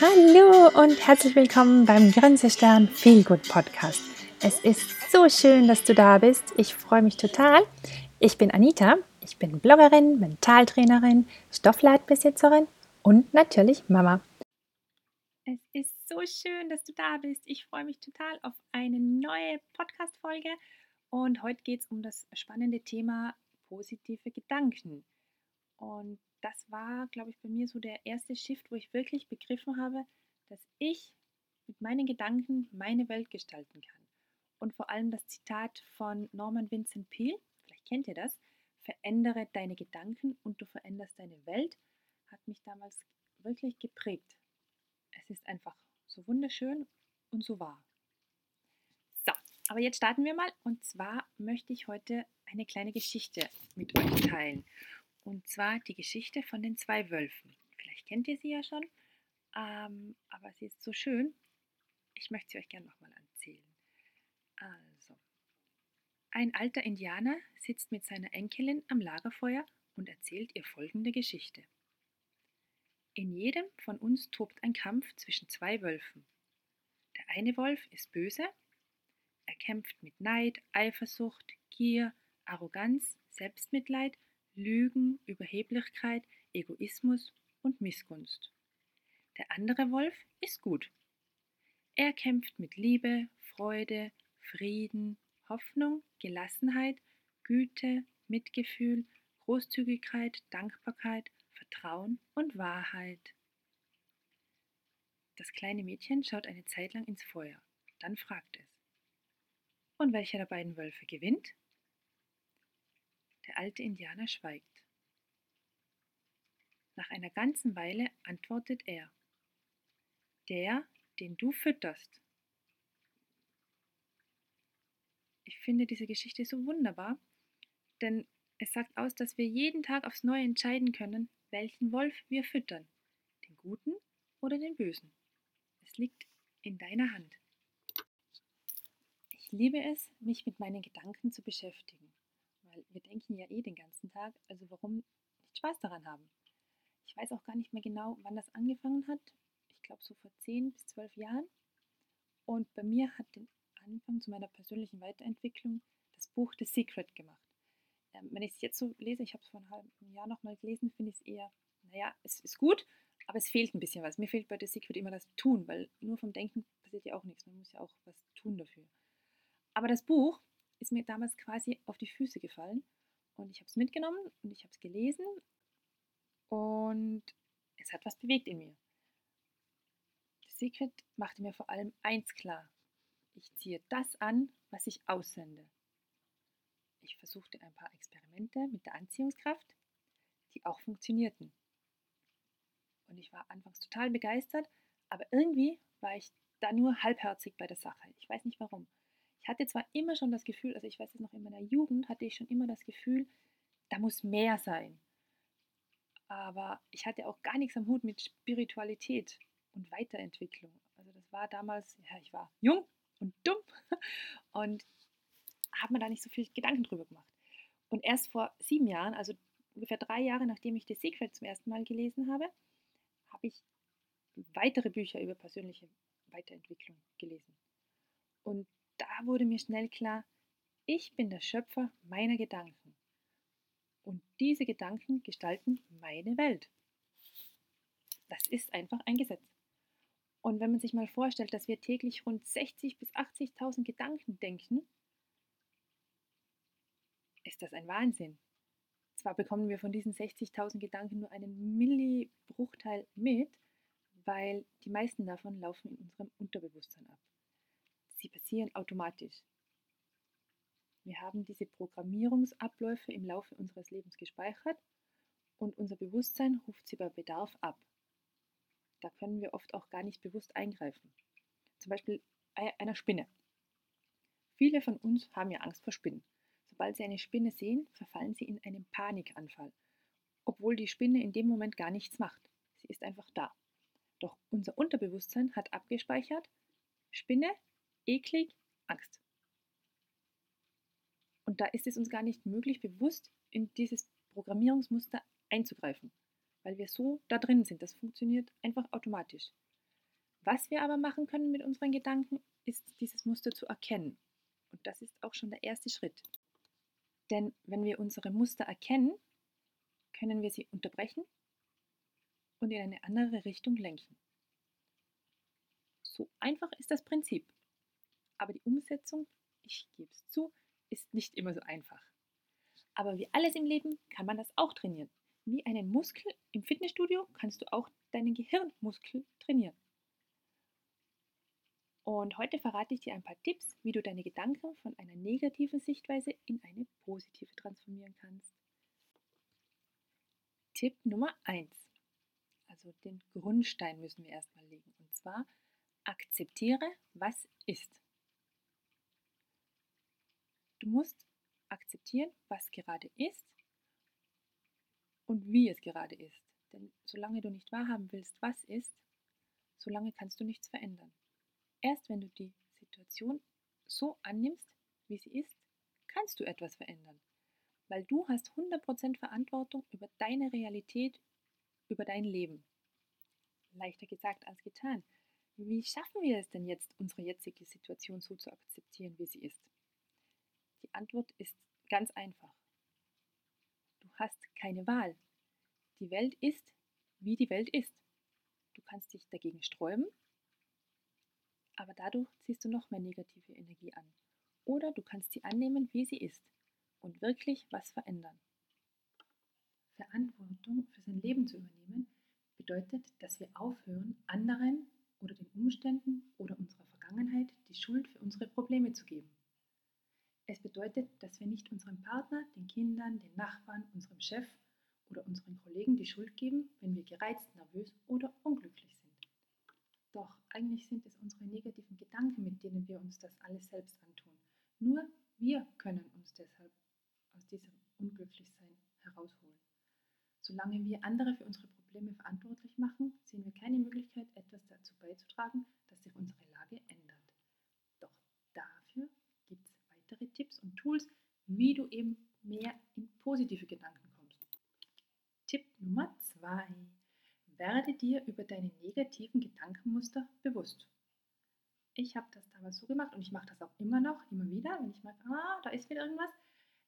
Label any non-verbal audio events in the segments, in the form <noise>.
Hallo und herzlich willkommen beim Grenzestern Feelgood Podcast. Es ist so schön, dass du da bist. Ich freue mich total. Ich bin Anita. Ich bin Bloggerin, Mentaltrainerin, Stoffleitbesitzerin und natürlich Mama. Es ist so schön, dass du da bist. Ich freue mich total auf eine neue Podcast-Folge. Und heute geht es um das spannende Thema positive Gedanken. Und das war, glaube ich, bei mir so der erste Shift, wo ich wirklich begriffen habe, dass ich mit meinen Gedanken meine Welt gestalten kann. Und vor allem das Zitat von Norman Vincent Peale, vielleicht kennt ihr das, verändere deine Gedanken und du veränderst deine Welt, hat mich damals wirklich geprägt. Es ist einfach so wunderschön und so wahr. So, aber jetzt starten wir mal. Und zwar möchte ich heute eine kleine Geschichte mit euch teilen. Und zwar die Geschichte von den zwei Wölfen. Vielleicht kennt ihr sie ja schon, ähm, aber sie ist so schön. Ich möchte sie euch gerne nochmal erzählen. Also, ein alter Indianer sitzt mit seiner Enkelin am Lagerfeuer und erzählt ihr folgende Geschichte. In jedem von uns tobt ein Kampf zwischen zwei Wölfen. Der eine Wolf ist böse, er kämpft mit Neid, Eifersucht, Gier, Arroganz, Selbstmitleid Lügen, Überheblichkeit, Egoismus und Missgunst. Der andere Wolf ist gut. Er kämpft mit Liebe, Freude, Frieden, Hoffnung, Gelassenheit, Güte, Mitgefühl, Großzügigkeit, Dankbarkeit, Vertrauen und Wahrheit. Das kleine Mädchen schaut eine Zeit lang ins Feuer. Dann fragt es. Und welcher der beiden Wölfe gewinnt? Der alte Indianer schweigt. Nach einer ganzen Weile antwortet er. Der, den du fütterst. Ich finde diese Geschichte so wunderbar, denn es sagt aus, dass wir jeden Tag aufs Neue entscheiden können, welchen Wolf wir füttern, den guten oder den bösen. Es liegt in deiner Hand. Ich liebe es, mich mit meinen Gedanken zu beschäftigen weil wir denken ja eh den ganzen Tag, also warum nicht Spaß daran haben? Ich weiß auch gar nicht mehr genau, wann das angefangen hat. Ich glaube so vor 10 bis 12 Jahren. Und bei mir hat den Anfang zu meiner persönlichen Weiterentwicklung das Buch The Secret gemacht. Ähm, wenn ich es jetzt so lese, ich habe es vor einem halben Jahr nochmal gelesen, finde ich es eher, naja, es ist gut, aber es fehlt ein bisschen was. Mir fehlt bei The Secret immer das Tun, weil nur vom Denken passiert ja auch nichts. Man muss ja auch was tun dafür. Aber das Buch ist mir damals quasi auf die Füße gefallen. Und ich habe es mitgenommen und ich habe es gelesen und es hat was bewegt in mir. Das Secret machte mir vor allem eins klar. Ich ziehe das an, was ich aussende. Ich versuchte ein paar Experimente mit der Anziehungskraft, die auch funktionierten. Und ich war anfangs total begeistert, aber irgendwie war ich da nur halbherzig bei der Sache. Ich weiß nicht warum. Ich hatte zwar immer schon das Gefühl, also ich weiß es noch in meiner Jugend, hatte ich schon immer das Gefühl, da muss mehr sein. Aber ich hatte auch gar nichts am Hut mit Spiritualität und Weiterentwicklung. Also das war damals, ja, ich war jung und dumm <laughs> und habe mir da nicht so viel Gedanken drüber gemacht. Und erst vor sieben Jahren, also ungefähr drei Jahre nachdem ich The Secret zum ersten Mal gelesen habe, habe ich weitere Bücher über persönliche Weiterentwicklung gelesen. Und da wurde mir schnell klar, ich bin der Schöpfer meiner Gedanken. Und diese Gedanken gestalten meine Welt. Das ist einfach ein Gesetz. Und wenn man sich mal vorstellt, dass wir täglich rund 60.000 bis 80.000 Gedanken denken, ist das ein Wahnsinn. Zwar bekommen wir von diesen 60.000 Gedanken nur einen Millibruchteil mit, weil die meisten davon laufen in unserem Unterbewusstsein ab sie passieren automatisch. Wir haben diese Programmierungsabläufe im Laufe unseres Lebens gespeichert und unser Bewusstsein ruft sie bei Bedarf ab. Da können wir oft auch gar nicht bewusst eingreifen. Zum Beispiel einer Spinne. Viele von uns haben ja Angst vor Spinnen. Sobald sie eine Spinne sehen, verfallen sie in einen Panikanfall, obwohl die Spinne in dem Moment gar nichts macht. Sie ist einfach da. Doch unser Unterbewusstsein hat abgespeichert, Spinne, eklig, Angst. Und da ist es uns gar nicht möglich, bewusst in dieses Programmierungsmuster einzugreifen, weil wir so da drin sind. Das funktioniert einfach automatisch. Was wir aber machen können mit unseren Gedanken, ist dieses Muster zu erkennen. Und das ist auch schon der erste Schritt. Denn wenn wir unsere Muster erkennen, können wir sie unterbrechen und in eine andere Richtung lenken. So einfach ist das Prinzip. Aber die Umsetzung, ich gebe es zu, ist nicht immer so einfach. Aber wie alles im Leben kann man das auch trainieren. Wie einen Muskel im Fitnessstudio kannst du auch deinen Gehirnmuskel trainieren. Und heute verrate ich dir ein paar Tipps, wie du deine Gedanken von einer negativen Sichtweise in eine positive transformieren kannst. Tipp Nummer 1. Also den Grundstein müssen wir erstmal legen. Und zwar akzeptiere, was ist. Du musst akzeptieren, was gerade ist und wie es gerade ist. Denn solange du nicht wahrhaben willst, was ist, solange kannst du nichts verändern. Erst wenn du die Situation so annimmst, wie sie ist, kannst du etwas verändern. Weil du hast 100% Verantwortung über deine Realität, über dein Leben. Leichter gesagt als getan. Wie schaffen wir es denn jetzt, unsere jetzige Situation so zu akzeptieren, wie sie ist? Die Antwort ist ganz einfach. Du hast keine Wahl. Die Welt ist, wie die Welt ist. Du kannst dich dagegen sträuben, aber dadurch ziehst du noch mehr negative Energie an. Oder du kannst sie annehmen, wie sie ist und wirklich was verändern. Verantwortung für sein Leben zu übernehmen bedeutet, dass wir aufhören, anderen oder den Umständen oder unserer Vergangenheit die Schuld für unsere Probleme zu geben. Es bedeutet, dass wir nicht unserem Partner, den Kindern, den Nachbarn, unserem Chef oder unseren Kollegen die Schuld geben, wenn wir gereizt, nervös oder unglücklich sind. Doch eigentlich sind es unsere negativen Gedanken, mit denen wir uns das alles selbst antun. Nur wir können uns deshalb aus diesem Unglücklichsein herausholen. Solange wir andere für unsere Probleme verantwortlich machen, sehen wir keine Möglichkeit, etwas dazu beizutragen, dass sich unsere Lage ändert. Doch dafür gibt es weitere Tipps und Tools, wie du eben mehr in positive Gedanken kommst. Tipp Nummer 2. Werde dir über deine negativen Gedankenmuster bewusst. Ich habe das damals so gemacht und ich mache das auch immer noch, immer wieder, wenn ich merke, ah, da ist wieder irgendwas.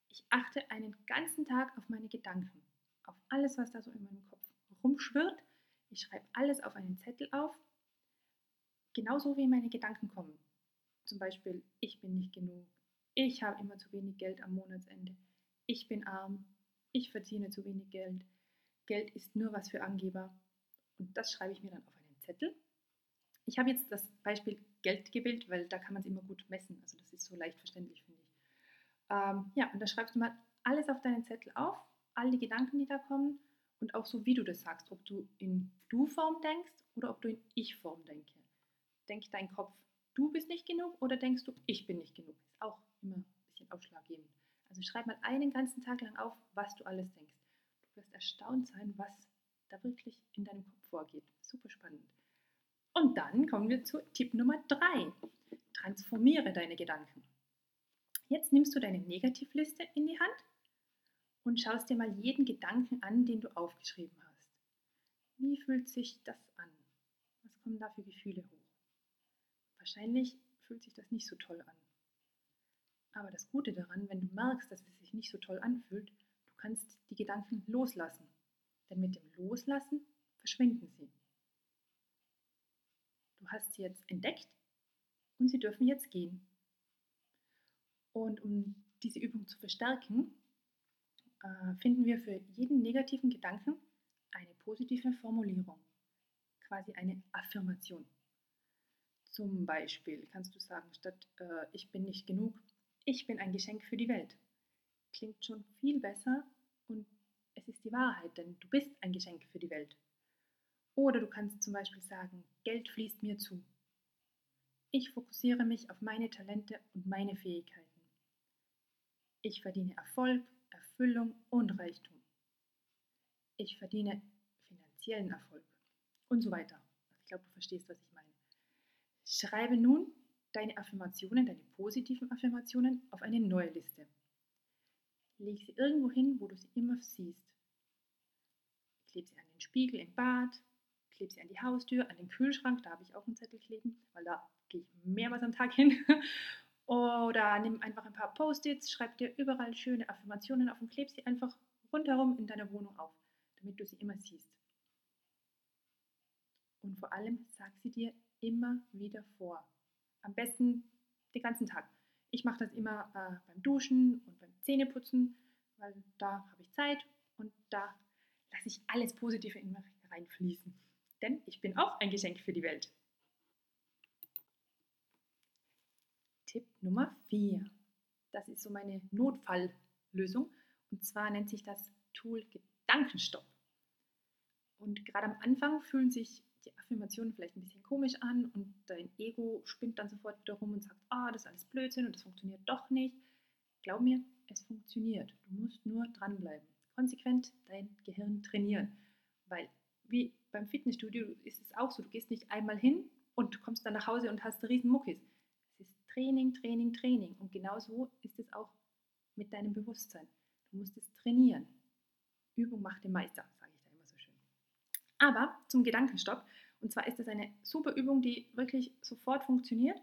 Ich achte einen ganzen Tag auf meine Gedanken auf alles, was da so in meinem Kopf rumschwirrt. Ich schreibe alles auf einen Zettel auf, genauso wie meine Gedanken kommen. Zum Beispiel, ich bin nicht genug, ich habe immer zu wenig Geld am Monatsende, ich bin arm, ich verdiene zu wenig Geld, Geld ist nur was für Angeber. Und das schreibe ich mir dann auf einen Zettel. Ich habe jetzt das Beispiel Geld gewählt, weil da kann man es immer gut messen. Also das ist so leicht verständlich, finde ich. Ähm, ja, und da schreibst du mal alles auf deinen Zettel auf all die Gedanken, die da kommen und auch so, wie du das sagst, ob du in Du-Form denkst oder ob du in Ich-Form denkst. Denkt dein Kopf, du bist nicht genug oder denkst du, ich bin nicht genug? Ist auch immer ein bisschen ausschlaggebend. Also schreib mal einen ganzen Tag lang auf, was du alles denkst. Du wirst erstaunt sein, was da wirklich in deinem Kopf vorgeht. Super spannend. Und dann kommen wir zu Tipp Nummer 3. Transformiere deine Gedanken. Jetzt nimmst du deine Negativliste in die Hand und schaust dir mal jeden Gedanken an, den du aufgeschrieben hast. Wie fühlt sich das an? Was kommen da für Gefühle hoch? Wahrscheinlich fühlt sich das nicht so toll an. Aber das Gute daran, wenn du merkst, dass es sich nicht so toll anfühlt, du kannst die Gedanken loslassen. Denn mit dem Loslassen verschwinden sie. Du hast sie jetzt entdeckt und sie dürfen jetzt gehen. Und um diese Übung zu verstärken, äh, finden wir für jeden negativen Gedanken eine positive Formulierung, quasi eine Affirmation. Zum Beispiel kannst du sagen, statt äh, ich bin nicht genug, ich bin ein Geschenk für die Welt. Klingt schon viel besser und es ist die Wahrheit, denn du bist ein Geschenk für die Welt. Oder du kannst zum Beispiel sagen, Geld fließt mir zu. Ich fokussiere mich auf meine Talente und meine Fähigkeiten. Ich verdiene Erfolg Erfüllung und Reichtum. Ich verdiene finanziellen Erfolg und so weiter. Ich glaube, du verstehst, was ich meine. Schreibe nun deine Affirmationen, deine positiven Affirmationen auf eine neue Liste. Leg sie irgendwo hin, wo du sie immer siehst. Kleb sie an den Spiegel im Bad, klebe sie an die Haustür, an den Kühlschrank, da habe ich auch einen Zettel kleben, weil da gehe ich mehrmals am Tag hin. <laughs> Oder nimm einfach ein paar Post-its, schreib dir überall schöne Affirmationen auf und kleb sie einfach rundherum in deiner Wohnung auf, damit du sie immer siehst. Und vor allem sag sie dir immer wieder vor. Am besten den ganzen Tag. Ich mache das immer äh, beim Duschen und beim Zähneputzen, weil da habe ich Zeit und da lasse ich alles Positive in mich reinfließen. Denn ich bin auch ein Geschenk für die Welt. Tipp Nummer 4. Das ist so meine Notfalllösung. Und zwar nennt sich das Tool Gedankenstopp. Und gerade am Anfang fühlen sich die Affirmationen vielleicht ein bisschen komisch an und dein Ego spinnt dann sofort wieder rum und sagt, ah, das ist alles Blödsinn und das funktioniert doch nicht. Glaub mir, es funktioniert. Du musst nur dranbleiben. Konsequent dein Gehirn trainieren. Weil wie beim Fitnessstudio ist es auch so, du gehst nicht einmal hin und kommst dann nach Hause und hast riesen Muckis. Es ist Training, Training, Training. Und genauso ist es auch mit deinem Bewusstsein. Du musst es trainieren. Übung macht den Meister, sage ich da immer so schön. Aber zum Gedankenstopp. Und zwar ist das eine super Übung, die wirklich sofort funktioniert.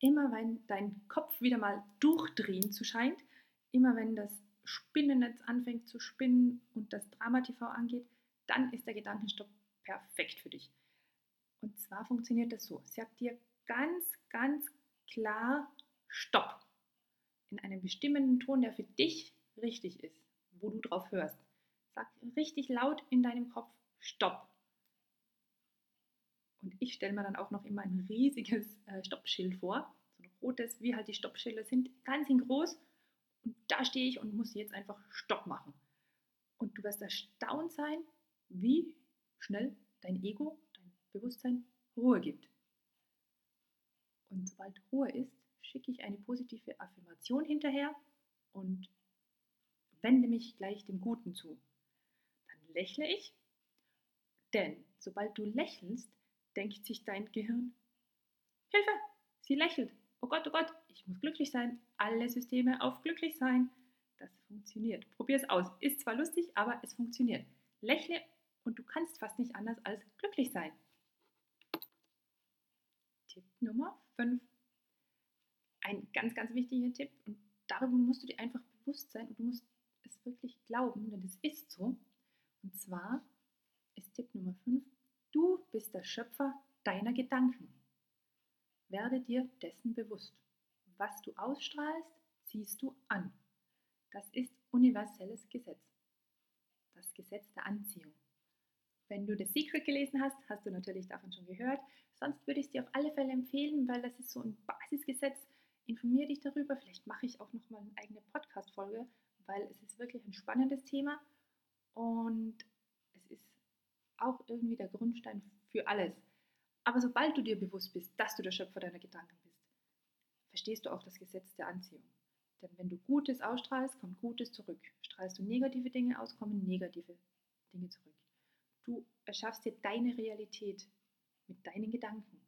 Immer wenn dein Kopf wieder mal durchdrehen zu scheint, immer wenn das Spinnennetz anfängt zu spinnen und das Drama-TV angeht, dann ist der Gedankenstopp perfekt für dich. Und zwar funktioniert das so. Sag dir ganz, ganz klar Stopp. In einem bestimmenden Ton, der für dich richtig ist, wo du drauf hörst. Sag richtig laut in deinem Kopf Stopp. Und ich stelle mir dann auch noch immer ein riesiges äh, Stoppschild vor. So ein rotes, wie halt die Stoppschilder sind, ganz in groß. Und da stehe ich und muss jetzt einfach Stopp machen. Und du wirst erstaunt sein, wie schnell dein Ego, dein Bewusstsein Ruhe gibt. Und sobald Ruhe ist, schicke ich eine positive Affirmation hinterher und wende mich gleich dem Guten zu. Dann lächle ich, denn sobald du lächelst, denkt sich dein Gehirn, Hilfe, sie lächelt. Oh Gott, oh Gott, ich muss glücklich sein. Alle Systeme auf glücklich sein. Das funktioniert. Probier es aus. Ist zwar lustig, aber es funktioniert. Lächle und du kannst fast nicht anders als glücklich sein. Tipp Nummer 5. Ein ganz, ganz wichtiger Tipp und darüber musst du dir einfach bewusst sein und du musst es wirklich glauben, denn es ist so. Und zwar ist Tipp Nummer 5, du bist der Schöpfer deiner Gedanken. Werde dir dessen bewusst. Was du ausstrahlst, ziehst du an. Das ist universelles Gesetz. Das Gesetz der Anziehung. Wenn du The Secret gelesen hast, hast du natürlich davon schon gehört. Sonst würde ich es dir auf alle Fälle empfehlen, weil das ist so ein Basisgesetz. Informiere dich darüber. Vielleicht mache ich auch noch mal eine eigene Podcast-Folge, weil es ist wirklich ein spannendes Thema und auch irgendwie der Grundstein für alles. Aber sobald du dir bewusst bist, dass du der Schöpfer deiner Gedanken bist, verstehst du auch das Gesetz der Anziehung. Denn wenn du Gutes ausstrahlst, kommt Gutes zurück. Strahlst du negative Dinge aus, kommen negative Dinge zurück. Du erschaffst dir deine Realität mit deinen Gedanken.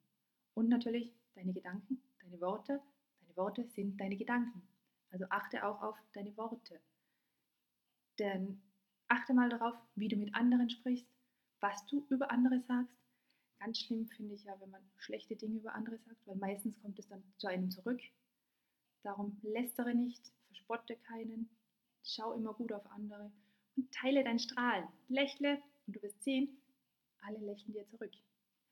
Und natürlich deine Gedanken, deine Worte. Deine Worte sind deine Gedanken. Also achte auch auf deine Worte. Denn achte mal darauf, wie du mit anderen sprichst, was du über andere sagst. Ganz schlimm finde ich ja, wenn man schlechte Dinge über andere sagt, weil meistens kommt es dann zu einem zurück. Darum lästere nicht, verspotte keinen, schau immer gut auf andere und teile dein Strahlen. Lächle und du wirst sehen, alle lächeln dir zurück.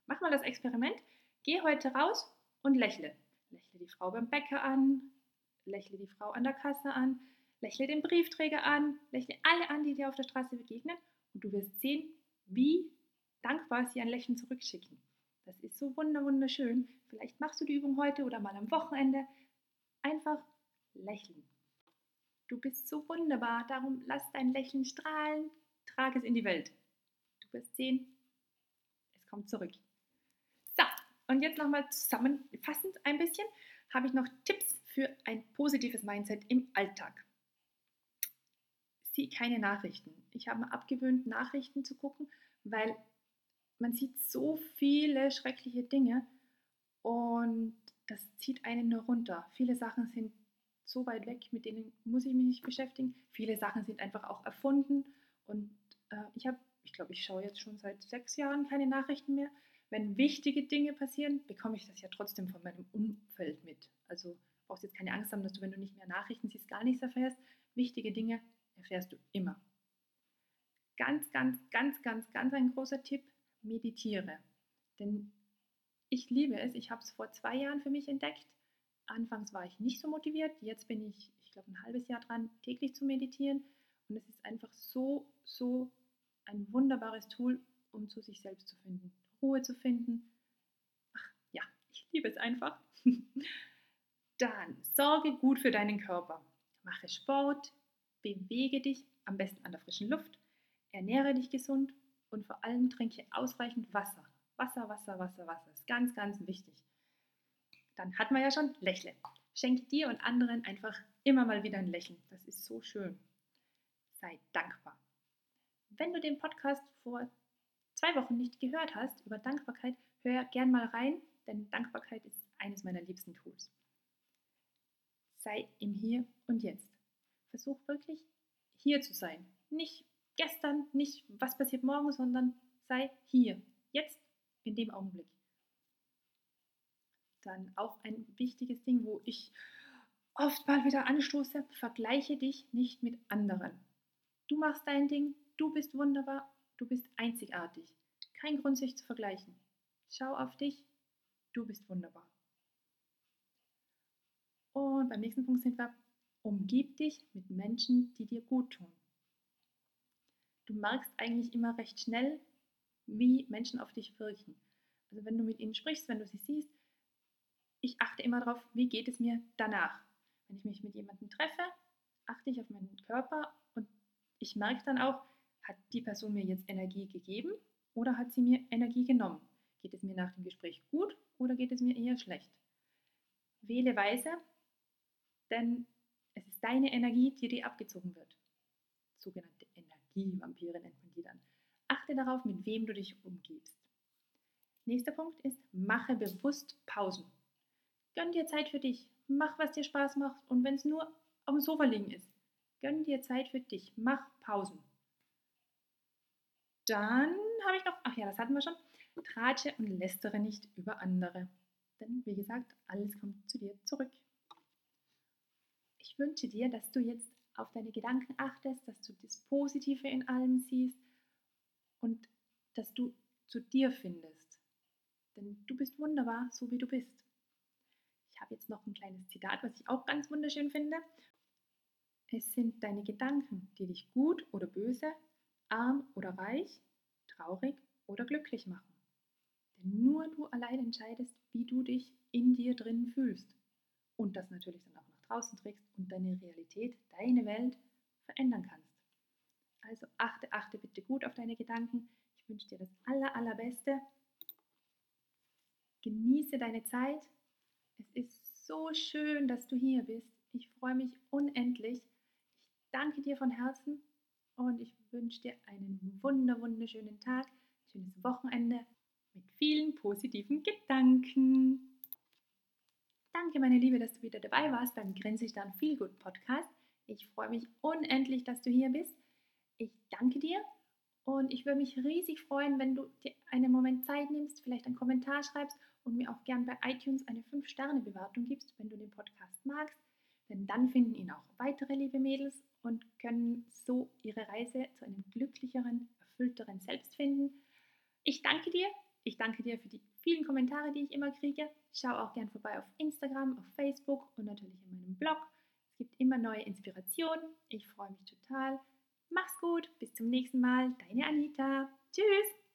Mach mal das Experiment. Geh heute raus und lächle. Lächle die Frau beim Bäcker an, lächle die Frau an der Kasse an, lächle den Briefträger an, lächle alle an, die dir auf der Straße begegnen und du wirst sehen, wie dankbar sie ein Lächeln zurückschicken. Das ist so wunderschön. Vielleicht machst du die Übung heute oder mal am Wochenende. Einfach lächeln. Du bist so wunderbar, darum lass dein Lächeln strahlen, trage es in die Welt. Du wirst sehen, es kommt zurück. So, und jetzt nochmal zusammenfassend ein bisschen, habe ich noch Tipps für ein positives Mindset im Alltag. Sieh keine Nachrichten. Ich habe mir abgewöhnt, Nachrichten zu gucken, weil man sieht so viele schreckliche Dinge und das zieht einen nur runter. Viele Sachen sind so weit weg, mit denen muss ich mich nicht beschäftigen. Viele Sachen sind einfach auch erfunden und äh, ich habe ich glaube, ich schaue jetzt schon seit sechs Jahren keine Nachrichten mehr. Wenn wichtige Dinge passieren, bekomme ich das ja trotzdem von meinem Umfeld mit. Also brauchst jetzt keine Angst haben, dass du, wenn du nicht mehr Nachrichten siehst, gar nichts erfährst. Wichtige Dinge erfährst du immer. Ganz, ganz, ganz, ganz, ganz ein großer Tipp, meditiere. Denn ich liebe es, ich habe es vor zwei Jahren für mich entdeckt. Anfangs war ich nicht so motiviert, jetzt bin ich, ich glaube, ein halbes Jahr dran, täglich zu meditieren. Und es ist einfach so, so ein wunderbares Tool, um zu sich selbst zu finden, Ruhe zu finden. Ach ja, ich liebe es einfach. <laughs> Dann sorge gut für deinen Körper. Mache Sport, bewege dich, am besten an der frischen Luft, ernähre dich gesund und vor allem trinke ausreichend Wasser. Wasser, Wasser, Wasser, Wasser ist ganz, ganz wichtig. Dann hat man ja schon Lächle. Schenke dir und anderen einfach immer mal wieder ein Lächeln. Das ist so schön. Sei dankbar. Wenn du den Podcast vor zwei Wochen nicht gehört hast über Dankbarkeit, hör gern mal rein, denn Dankbarkeit ist eines meiner liebsten Tools. Sei im Hier und Jetzt. Versuch wirklich hier zu sein. Nicht gestern, nicht was passiert morgen, sondern sei hier, jetzt, in dem Augenblick. Dann auch ein wichtiges Ding, wo ich oft mal wieder anstoße, vergleiche dich nicht mit anderen. Du machst dein Ding, du bist wunderbar, du bist einzigartig. Kein Grund, sich zu vergleichen. Schau auf dich, du bist wunderbar. Und beim nächsten Punkt sind wir, umgib dich mit Menschen, die dir gut tun. Du merkst eigentlich immer recht schnell, wie Menschen auf dich wirken. Also wenn du mit ihnen sprichst, wenn du sie siehst, ich achte immer darauf, wie geht es mir danach. Wenn ich mich mit jemandem treffe, achte ich auf meinen Körper und ich merke dann auch, hat die Person mir jetzt Energie gegeben oder hat sie mir Energie genommen? Geht es mir nach dem Gespräch gut oder geht es mir eher schlecht? Wähle weise, denn deine Energie, die dir abgezogen wird. Sogenannte Energievampire nennt man die dann. Achte darauf, mit wem du dich umgibst. Nächster Punkt ist, mache bewusst Pausen. Gönn dir Zeit für dich. Mach, was dir Spaß macht. Und wenn es nur auf dem Sofa liegen ist, gönn dir Zeit für dich. Mach Pausen. Dann habe ich noch, ach ja, das hatten wir schon, tratsche und lästere nicht über andere. Denn wie gesagt, alles kommt zu dir zurück. Ich wünsche dir, dass du jetzt auf deine Gedanken achtest, dass du das Positive in allem siehst und dass du zu dir findest. Denn du bist wunderbar, so wie du bist. Ich habe jetzt noch ein kleines Zitat, was ich auch ganz wunderschön finde. Es sind deine Gedanken, die dich gut oder böse, arm oder reich, traurig oder glücklich machen. Denn nur du allein entscheidest, wie du dich in dir drin fühlst. Und das natürlich dann auch draußen trägst und deine Realität, deine Welt verändern kannst. Also achte, achte bitte gut auf deine Gedanken. Ich wünsche dir das aller, allerbeste. Genieße deine Zeit. Es ist so schön, dass du hier bist. Ich freue mich unendlich. Ich danke dir von Herzen und ich wünsche dir einen wunder, wunderschönen Tag, schönes Wochenende mit vielen positiven Gedanken. Danke, meine Liebe, dass du wieder dabei warst beim Grenze ich dann viel gut Podcast. Ich freue mich unendlich, dass du hier bist. Ich danke dir und ich würde mich riesig freuen, wenn du dir einen Moment Zeit nimmst, vielleicht einen Kommentar schreibst und mir auch gern bei iTunes eine 5-Sterne-Bewertung gibst, wenn du den Podcast magst. Denn dann finden ihn auch weitere liebe Mädels und können so ihre Reise zu einem glücklicheren, erfüllteren Selbst finden. Ich danke dir. Ich danke dir für die vielen Kommentare, die ich immer kriege. Schau auch gern vorbei auf Instagram, auf Facebook und natürlich in meinem Blog. Es gibt immer neue Inspirationen. Ich freue mich total. Mach's gut, bis zum nächsten Mal. Deine Anita. Tschüss.